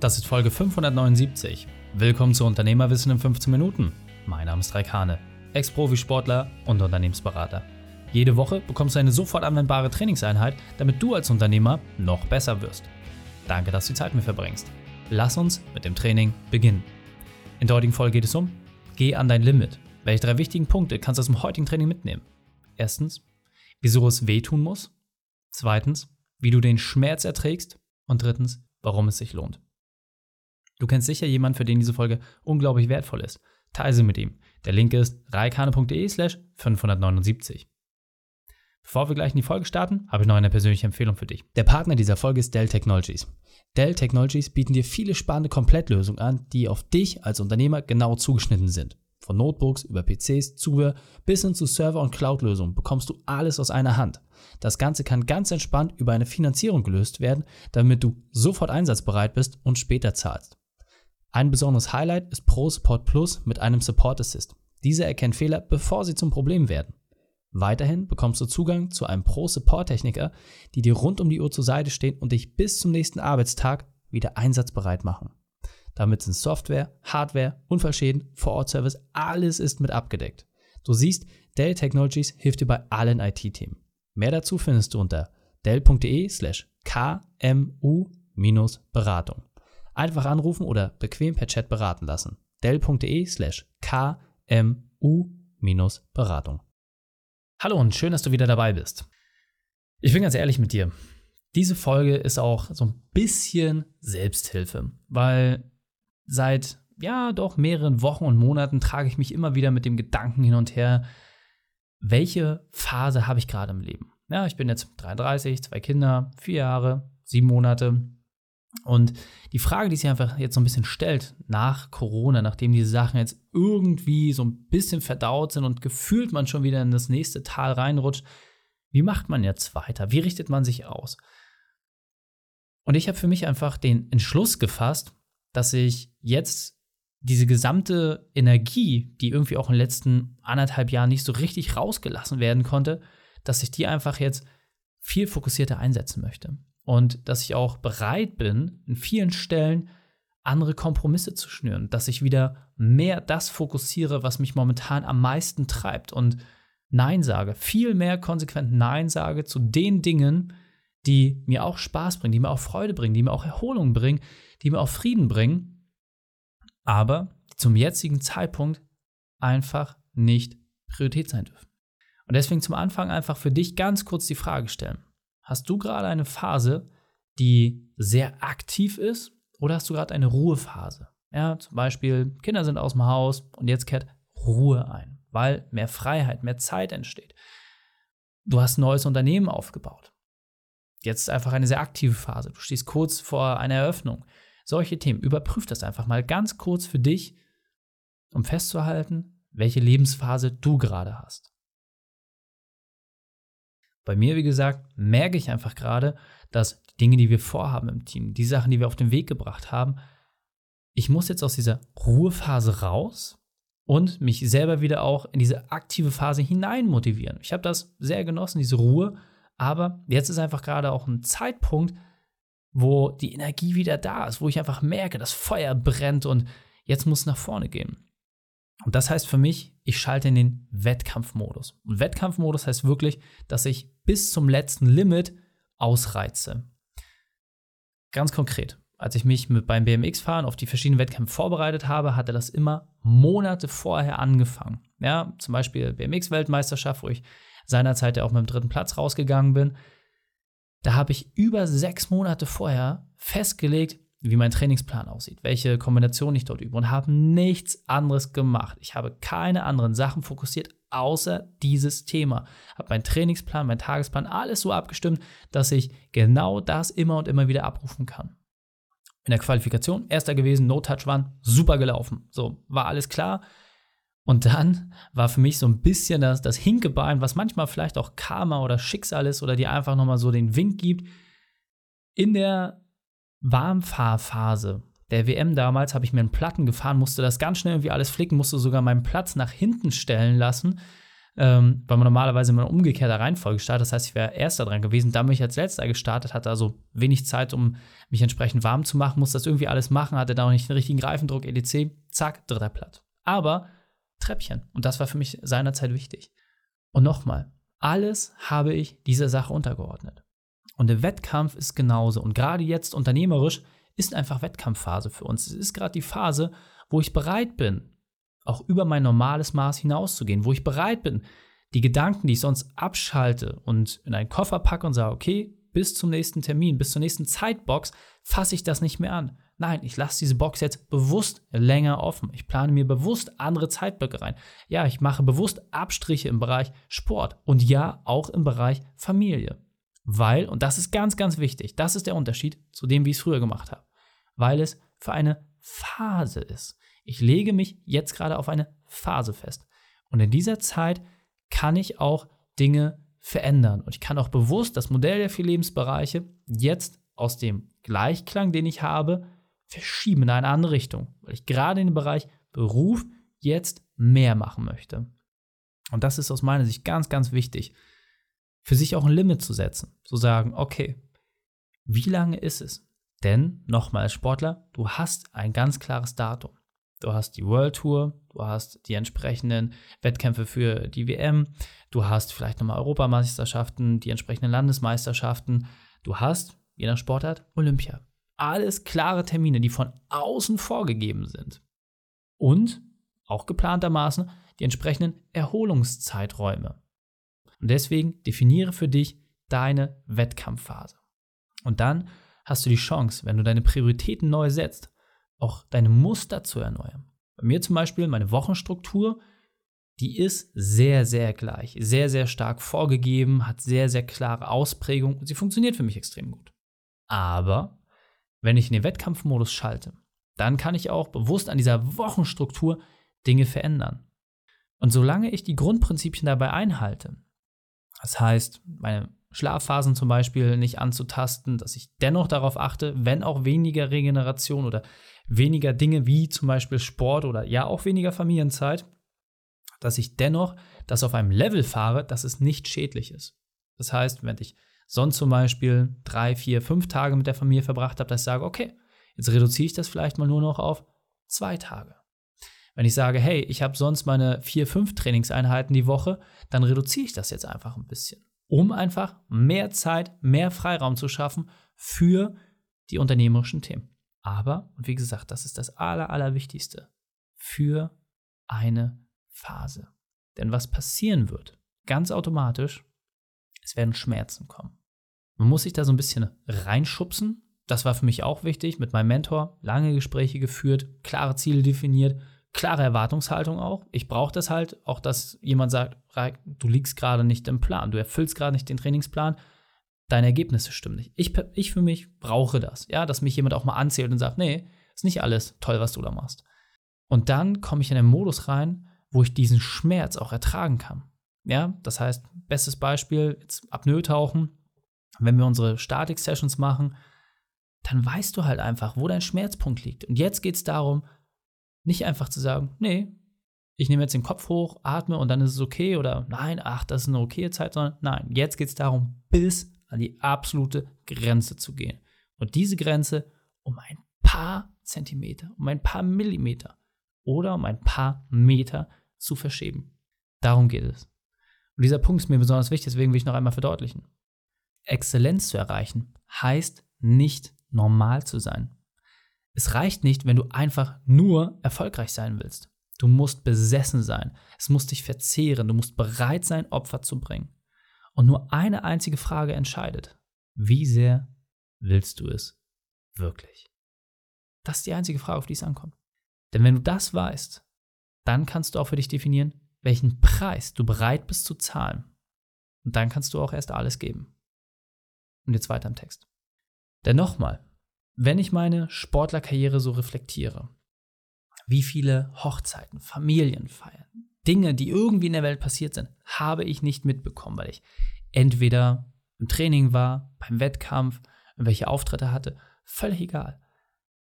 Das ist Folge 579. Willkommen zu Unternehmerwissen in 15 Minuten. Mein Name ist Raikane, Ex-Profisportler und Unternehmensberater. Jede Woche bekommst du eine sofort anwendbare Trainingseinheit, damit du als Unternehmer noch besser wirst. Danke, dass du die Zeit mit verbringst. Lass uns mit dem Training beginnen. In der heutigen Folge geht es um Geh an dein Limit. Welche drei wichtigen Punkte kannst du aus dem heutigen Training mitnehmen? Erstens, wieso es wehtun muss. Zweitens, wie du den Schmerz erträgst. Und drittens, warum es sich lohnt. Du kennst sicher jemanden, für den diese Folge unglaublich wertvoll ist. Teile sie mit ihm. Der Link ist reikane.de slash 579. Bevor wir gleich in die Folge starten, habe ich noch eine persönliche Empfehlung für dich. Der Partner dieser Folge ist Dell Technologies. Dell Technologies bieten dir viele spannende Komplettlösungen an, die auf dich als Unternehmer genau zugeschnitten sind. Von Notebooks über PCs, Zubehör bis hin zu Server- und Cloud-Lösungen bekommst du alles aus einer Hand. Das Ganze kann ganz entspannt über eine Finanzierung gelöst werden, damit du sofort einsatzbereit bist und später zahlst. Ein besonderes Highlight ist Pro Support Plus mit einem Support Assist. Dieser erkennt Fehler, bevor sie zum Problem werden. Weiterhin bekommst du Zugang zu einem Pro Support Techniker, die dir rund um die Uhr zur Seite stehen und dich bis zum nächsten Arbeitstag wieder einsatzbereit machen. Damit sind Software, Hardware, Unfallschäden, Vor-Ort-Service, alles ist mit abgedeckt. Du siehst, Dell Technologies hilft dir bei allen IT-Themen. Mehr dazu findest du unter dell.de slash kmu-beratung. Einfach anrufen oder bequem per Chat beraten lassen. dell.de slash kmu-beratung. Hallo und schön, dass du wieder dabei bist. Ich bin ganz ehrlich mit dir. Diese Folge ist auch so ein bisschen Selbsthilfe, weil seit ja doch mehreren Wochen und Monaten trage ich mich immer wieder mit dem Gedanken hin und her, welche Phase habe ich gerade im Leben? Ja, ich bin jetzt 33, zwei Kinder, vier Jahre, sieben Monate. Und die Frage, die sich einfach jetzt so ein bisschen stellt nach Corona, nachdem diese Sachen jetzt irgendwie so ein bisschen verdaut sind und gefühlt man schon wieder in das nächste Tal reinrutscht, wie macht man jetzt weiter? Wie richtet man sich aus? Und ich habe für mich einfach den Entschluss gefasst, dass ich jetzt diese gesamte Energie, die irgendwie auch in den letzten anderthalb Jahren nicht so richtig rausgelassen werden konnte, dass ich die einfach jetzt viel fokussierter einsetzen möchte. Und dass ich auch bereit bin, in vielen Stellen andere Kompromisse zu schnüren, dass ich wieder mehr das fokussiere, was mich momentan am meisten treibt und Nein sage, viel mehr konsequent Nein sage zu den Dingen, die mir auch Spaß bringen, die mir auch Freude bringen, die mir auch Erholung bringen, die mir auch Frieden bringen, aber zum jetzigen Zeitpunkt einfach nicht Priorität sein dürfen. Und deswegen zum Anfang einfach für dich ganz kurz die Frage stellen. Hast du gerade eine Phase, die sehr aktiv ist oder hast du gerade eine Ruhephase? Ja, zum Beispiel Kinder sind aus dem Haus und jetzt kehrt Ruhe ein, weil mehr Freiheit, mehr Zeit entsteht. Du hast ein neues Unternehmen aufgebaut. Jetzt ist einfach eine sehr aktive Phase. Du stehst kurz vor einer Eröffnung. Solche Themen. Überprüf das einfach mal ganz kurz für dich, um festzuhalten, welche Lebensphase du gerade hast. Bei mir, wie gesagt, merke ich einfach gerade, dass die Dinge, die wir vorhaben im Team, die Sachen, die wir auf den Weg gebracht haben, ich muss jetzt aus dieser Ruhephase raus und mich selber wieder auch in diese aktive Phase hinein motivieren. Ich habe das sehr genossen, diese Ruhe, aber jetzt ist einfach gerade auch ein Zeitpunkt, wo die Energie wieder da ist, wo ich einfach merke, das Feuer brennt und jetzt muss es nach vorne gehen. Und das heißt für mich, ich schalte in den Wettkampfmodus. Und Wettkampfmodus heißt wirklich, dass ich bis zum letzten Limit ausreize. Ganz konkret, als ich mich mit beim BMX-Fahren auf die verschiedenen Wettkämpfe vorbereitet habe, hatte das immer Monate vorher angefangen. Ja, zum Beispiel BMX-Weltmeisterschaft, wo ich seinerzeit ja auch mit dem dritten Platz rausgegangen bin. Da habe ich über sechs Monate vorher festgelegt, wie mein Trainingsplan aussieht, welche Kombination ich dort übe und habe nichts anderes gemacht. Ich habe keine anderen Sachen fokussiert, außer dieses Thema. Habe meinen Trainingsplan, meinen Tagesplan, alles so abgestimmt, dass ich genau das immer und immer wieder abrufen kann. In der Qualifikation, erster gewesen, No-Touch waren, super gelaufen. So, war alles klar. Und dann war für mich so ein bisschen das, das Hinkebein, was manchmal vielleicht auch Karma oder Schicksal ist oder dir einfach nochmal so den Wink gibt. In der Warmfahrphase der WM damals habe ich mir einen Platten gefahren, musste das ganz schnell irgendwie alles flicken, musste sogar meinen Platz nach hinten stellen lassen, ähm, weil man normalerweise in einer umgekehrter Reihenfolge startet. Das heißt, ich wäre erster dran gewesen. Da bin ich als letzter gestartet, hatte also wenig Zeit, um mich entsprechend warm zu machen, musste das irgendwie alles machen, hatte da auch nicht den richtigen Reifendruck, etc. Zack, dritter Platt. Aber Treppchen. Und das war für mich seinerzeit wichtig. Und nochmal, alles habe ich dieser Sache untergeordnet. Und der Wettkampf ist genauso. Und gerade jetzt unternehmerisch ist einfach Wettkampfphase für uns. Es ist gerade die Phase, wo ich bereit bin, auch über mein normales Maß hinauszugehen, wo ich bereit bin, die Gedanken, die ich sonst abschalte und in einen Koffer packe und sage, okay, bis zum nächsten Termin, bis zur nächsten Zeitbox fasse ich das nicht mehr an. Nein, ich lasse diese Box jetzt bewusst länger offen. Ich plane mir bewusst andere Zeitblöcke rein. Ja, ich mache bewusst Abstriche im Bereich Sport und ja, auch im Bereich Familie. Weil, und das ist ganz, ganz wichtig, das ist der Unterschied zu dem, wie ich es früher gemacht habe, weil es für eine Phase ist. Ich lege mich jetzt gerade auf eine Phase fest. Und in dieser Zeit kann ich auch Dinge verändern. Und ich kann auch bewusst das Modell der vier Lebensbereiche jetzt aus dem Gleichklang, den ich habe, verschieben in eine andere Richtung, weil ich gerade in dem Bereich Beruf jetzt mehr machen möchte. Und das ist aus meiner Sicht ganz, ganz wichtig, für sich auch ein Limit zu setzen, zu sagen, okay, wie lange ist es? Denn, nochmal als Sportler, du hast ein ganz klares Datum. Du hast die World Tour, du hast die entsprechenden Wettkämpfe für die WM, du hast vielleicht nochmal Europameisterschaften, die entsprechenden Landesmeisterschaften, du hast, je nach Sportart, Olympia alles klare Termine, die von außen vorgegeben sind. Und auch geplantermaßen die entsprechenden Erholungszeiträume. Und deswegen definiere für dich deine Wettkampfphase. Und dann hast du die Chance, wenn du deine Prioritäten neu setzt, auch deine Muster zu erneuern. Bei mir zum Beispiel meine Wochenstruktur, die ist sehr, sehr gleich, sehr, sehr stark vorgegeben, hat sehr, sehr klare Ausprägung und sie funktioniert für mich extrem gut. Aber wenn ich in den Wettkampfmodus schalte, dann kann ich auch bewusst an dieser Wochenstruktur Dinge verändern. Und solange ich die Grundprinzipien dabei einhalte, das heißt, meine Schlafphasen zum Beispiel nicht anzutasten, dass ich dennoch darauf achte, wenn auch weniger Regeneration oder weniger Dinge wie zum Beispiel Sport oder ja auch weniger Familienzeit, dass ich dennoch das auf einem Level fahre, dass es nicht schädlich ist. Das heißt, wenn ich sonst zum Beispiel drei, vier, fünf Tage mit der Familie verbracht habe, dass ich sage, okay, jetzt reduziere ich das vielleicht mal nur noch auf zwei Tage. Wenn ich sage, hey, ich habe sonst meine vier, fünf Trainingseinheiten die Woche, dann reduziere ich das jetzt einfach ein bisschen, um einfach mehr Zeit, mehr Freiraum zu schaffen für die unternehmerischen Themen. Aber, und wie gesagt, das ist das Aller, Allerwichtigste, für eine Phase. Denn was passieren wird, ganz automatisch, es werden Schmerzen kommen. Man muss sich da so ein bisschen reinschubsen. Das war für mich auch wichtig. Mit meinem Mentor lange Gespräche geführt, klare Ziele definiert, klare Erwartungshaltung auch. Ich brauche das halt, auch dass jemand sagt, du liegst gerade nicht im Plan, du erfüllst gerade nicht den Trainingsplan, deine Ergebnisse stimmen nicht. Ich, ich für mich brauche das, ja, dass mich jemand auch mal anzählt und sagt, nee, ist nicht alles toll, was du da machst. Und dann komme ich in einen Modus rein, wo ich diesen Schmerz auch ertragen kann. Ja, das heißt, bestes Beispiel, jetzt Apnoe tauchen, wenn wir unsere Statik-Sessions machen, dann weißt du halt einfach, wo dein Schmerzpunkt liegt. Und jetzt geht es darum, nicht einfach zu sagen, nee, ich nehme jetzt den Kopf hoch, atme und dann ist es okay oder nein, ach, das ist eine okaye Zeit, sondern nein, jetzt geht es darum, bis an die absolute Grenze zu gehen. Und diese Grenze um ein paar Zentimeter, um ein paar Millimeter oder um ein paar Meter zu verschieben. Darum geht es. Und dieser Punkt ist mir besonders wichtig, deswegen will ich noch einmal verdeutlichen. Exzellenz zu erreichen, heißt nicht normal zu sein. Es reicht nicht, wenn du einfach nur erfolgreich sein willst. Du musst besessen sein. Es muss dich verzehren. Du musst bereit sein, Opfer zu bringen. Und nur eine einzige Frage entscheidet. Wie sehr willst du es wirklich? Das ist die einzige Frage, auf die es ankommt. Denn wenn du das weißt, dann kannst du auch für dich definieren, welchen Preis du bereit bist zu zahlen. Und dann kannst du auch erst alles geben. Und jetzt weiter im Text. Denn nochmal, wenn ich meine Sportlerkarriere so reflektiere, wie viele Hochzeiten, Familienfeiern, Dinge, die irgendwie in der Welt passiert sind, habe ich nicht mitbekommen, weil ich entweder im Training war, beim Wettkampf, welche Auftritte hatte, völlig egal.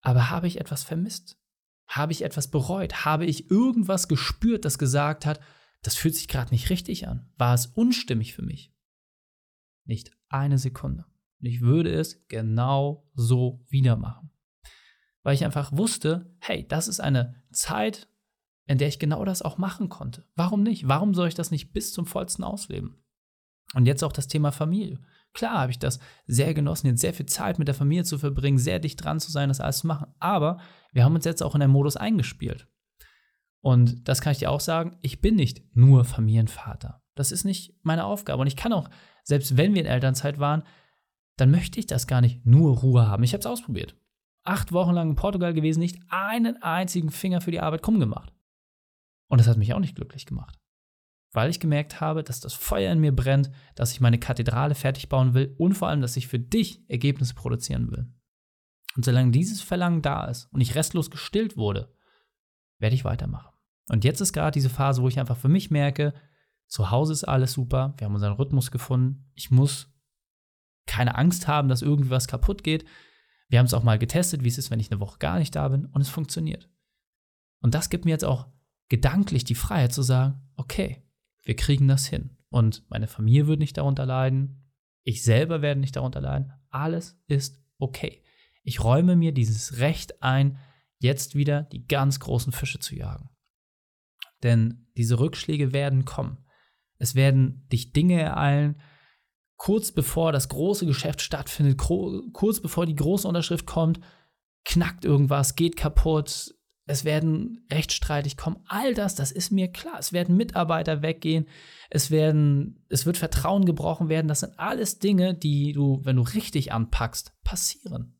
Aber habe ich etwas vermisst? Habe ich etwas bereut? Habe ich irgendwas gespürt, das gesagt hat, das fühlt sich gerade nicht richtig an. War es unstimmig für mich? Nicht eine Sekunde. Und ich würde es genau so wieder machen. Weil ich einfach wusste, hey, das ist eine Zeit, in der ich genau das auch machen konnte. Warum nicht? Warum soll ich das nicht bis zum vollsten ausleben? Und jetzt auch das Thema Familie. Klar habe ich das sehr genossen, jetzt sehr viel Zeit mit der Familie zu verbringen, sehr dicht dran zu sein, das alles zu machen. Aber wir haben uns jetzt auch in den Modus eingespielt. Und das kann ich dir auch sagen, ich bin nicht nur Familienvater. Das ist nicht meine Aufgabe. Und ich kann auch, selbst wenn wir in Elternzeit waren, dann möchte ich das gar nicht nur Ruhe haben. Ich habe es ausprobiert. Acht Wochen lang in Portugal gewesen, nicht einen einzigen Finger für die Arbeit krumm gemacht. Und das hat mich auch nicht glücklich gemacht weil ich gemerkt habe, dass das Feuer in mir brennt, dass ich meine Kathedrale fertig bauen will und vor allem, dass ich für dich Ergebnisse produzieren will. Und solange dieses Verlangen da ist und ich restlos gestillt wurde, werde ich weitermachen. Und jetzt ist gerade diese Phase, wo ich einfach für mich merke, zu Hause ist alles super, wir haben unseren Rhythmus gefunden, ich muss keine Angst haben, dass irgendwas kaputt geht. Wir haben es auch mal getestet, wie es ist, wenn ich eine Woche gar nicht da bin und es funktioniert. Und das gibt mir jetzt auch gedanklich die Freiheit zu sagen, okay, wir kriegen das hin. Und meine Familie wird nicht darunter leiden. Ich selber werde nicht darunter leiden. Alles ist okay. Ich räume mir dieses Recht ein, jetzt wieder die ganz großen Fische zu jagen. Denn diese Rückschläge werden kommen. Es werden dich Dinge ereilen, kurz bevor das große Geschäft stattfindet, kurz bevor die große Unterschrift kommt, knackt irgendwas, geht kaputt, es werden Rechtsstreitig kommen, all das, das ist mir klar. Es werden Mitarbeiter weggehen, es werden, es wird Vertrauen gebrochen werden. Das sind alles Dinge, die du, wenn du richtig anpackst, passieren.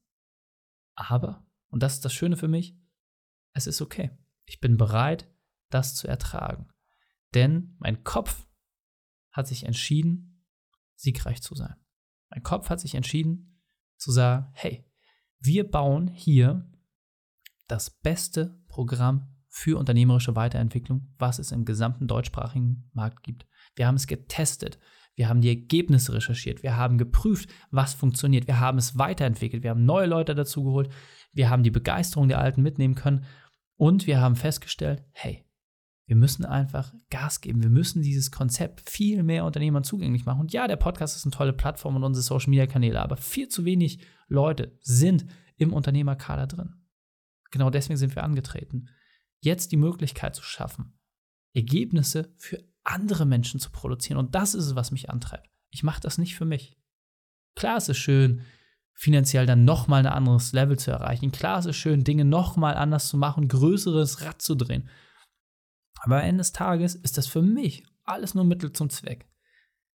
Aber, und das ist das Schöne für mich, es ist okay. Ich bin bereit, das zu ertragen. Denn mein Kopf hat sich entschieden, siegreich zu sein. Mein Kopf hat sich entschieden, zu sagen, hey, wir bauen hier das beste Programm für unternehmerische Weiterentwicklung, was es im gesamten deutschsprachigen Markt gibt. Wir haben es getestet, wir haben die Ergebnisse recherchiert, wir haben geprüft, was funktioniert, wir haben es weiterentwickelt, wir haben neue Leute dazu geholt, wir haben die Begeisterung der Alten mitnehmen können. Und wir haben festgestellt, hey, wir müssen einfach Gas geben. Wir müssen dieses Konzept viel mehr Unternehmern zugänglich machen. Und ja, der Podcast ist eine tolle Plattform und unsere Social Media Kanäle, aber viel zu wenig Leute sind im Unternehmerkader drin. Genau deswegen sind wir angetreten. Jetzt die Möglichkeit zu schaffen, Ergebnisse für andere Menschen zu produzieren. Und das ist es, was mich antreibt. Ich mache das nicht für mich. Klar ist es schön, finanziell dann nochmal ein anderes Level zu erreichen. Klar ist es schön, Dinge nochmal anders zu machen, größeres Rad zu drehen. Aber am Ende des Tages ist das für mich alles nur Mittel zum Zweck.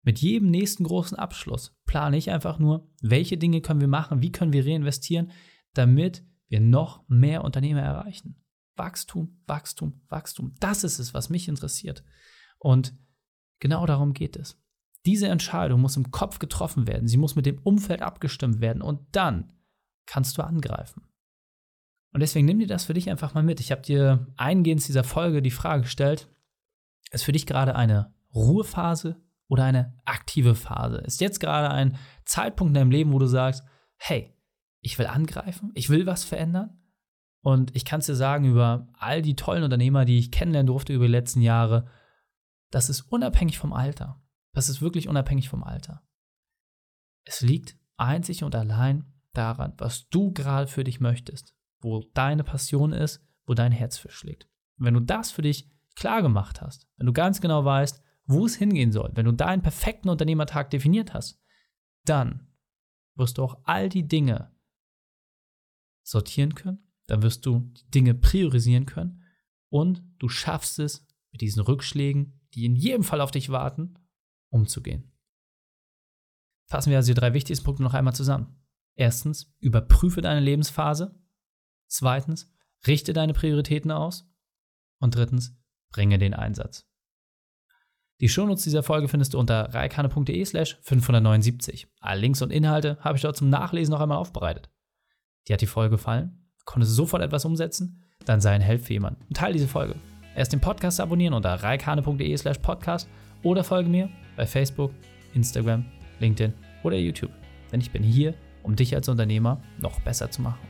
Mit jedem nächsten großen Abschluss plane ich einfach nur, welche Dinge können wir machen, wie können wir reinvestieren, damit wir noch mehr Unternehmer erreichen. Wachstum, Wachstum, Wachstum. Das ist es, was mich interessiert. Und genau darum geht es. Diese Entscheidung muss im Kopf getroffen werden. Sie muss mit dem Umfeld abgestimmt werden. Und dann kannst du angreifen. Und deswegen nimm dir das für dich einfach mal mit. Ich habe dir eingehend dieser Folge die Frage gestellt, ist für dich gerade eine Ruhephase oder eine aktive Phase? Ist jetzt gerade ein Zeitpunkt in deinem Leben, wo du sagst, hey, ich will angreifen, ich will was verändern. Und ich kann es dir sagen, über all die tollen Unternehmer, die ich kennenlernen durfte über die letzten Jahre, das ist unabhängig vom Alter. Das ist wirklich unabhängig vom Alter. Es liegt einzig und allein daran, was du gerade für dich möchtest, wo deine Passion ist, wo dein Herz für schlägt. Und wenn du das für dich klar gemacht hast, wenn du ganz genau weißt, wo es hingehen soll, wenn du deinen perfekten Unternehmertag definiert hast, dann wirst du auch all die Dinge, sortieren können, dann wirst du die Dinge priorisieren können und du schaffst es, mit diesen Rückschlägen, die in jedem Fall auf dich warten, umzugehen. Fassen wir also die drei wichtigsten Punkte noch einmal zusammen. Erstens, überprüfe deine Lebensphase. Zweitens, richte deine Prioritäten aus. Und drittens, bringe den Einsatz. Die Shownotes dieser Folge findest du unter reikane.de slash 579. Alle Links und Inhalte habe ich dort zum Nachlesen noch einmal aufbereitet. Dir hat die Folge gefallen? Konntest du sofort etwas umsetzen? Dann sei ein Held für jemanden und teile diese Folge. Erst den Podcast abonnieren unter reikane.de slash podcast oder folge mir bei Facebook, Instagram, LinkedIn oder YouTube. Denn ich bin hier, um dich als Unternehmer noch besser zu machen.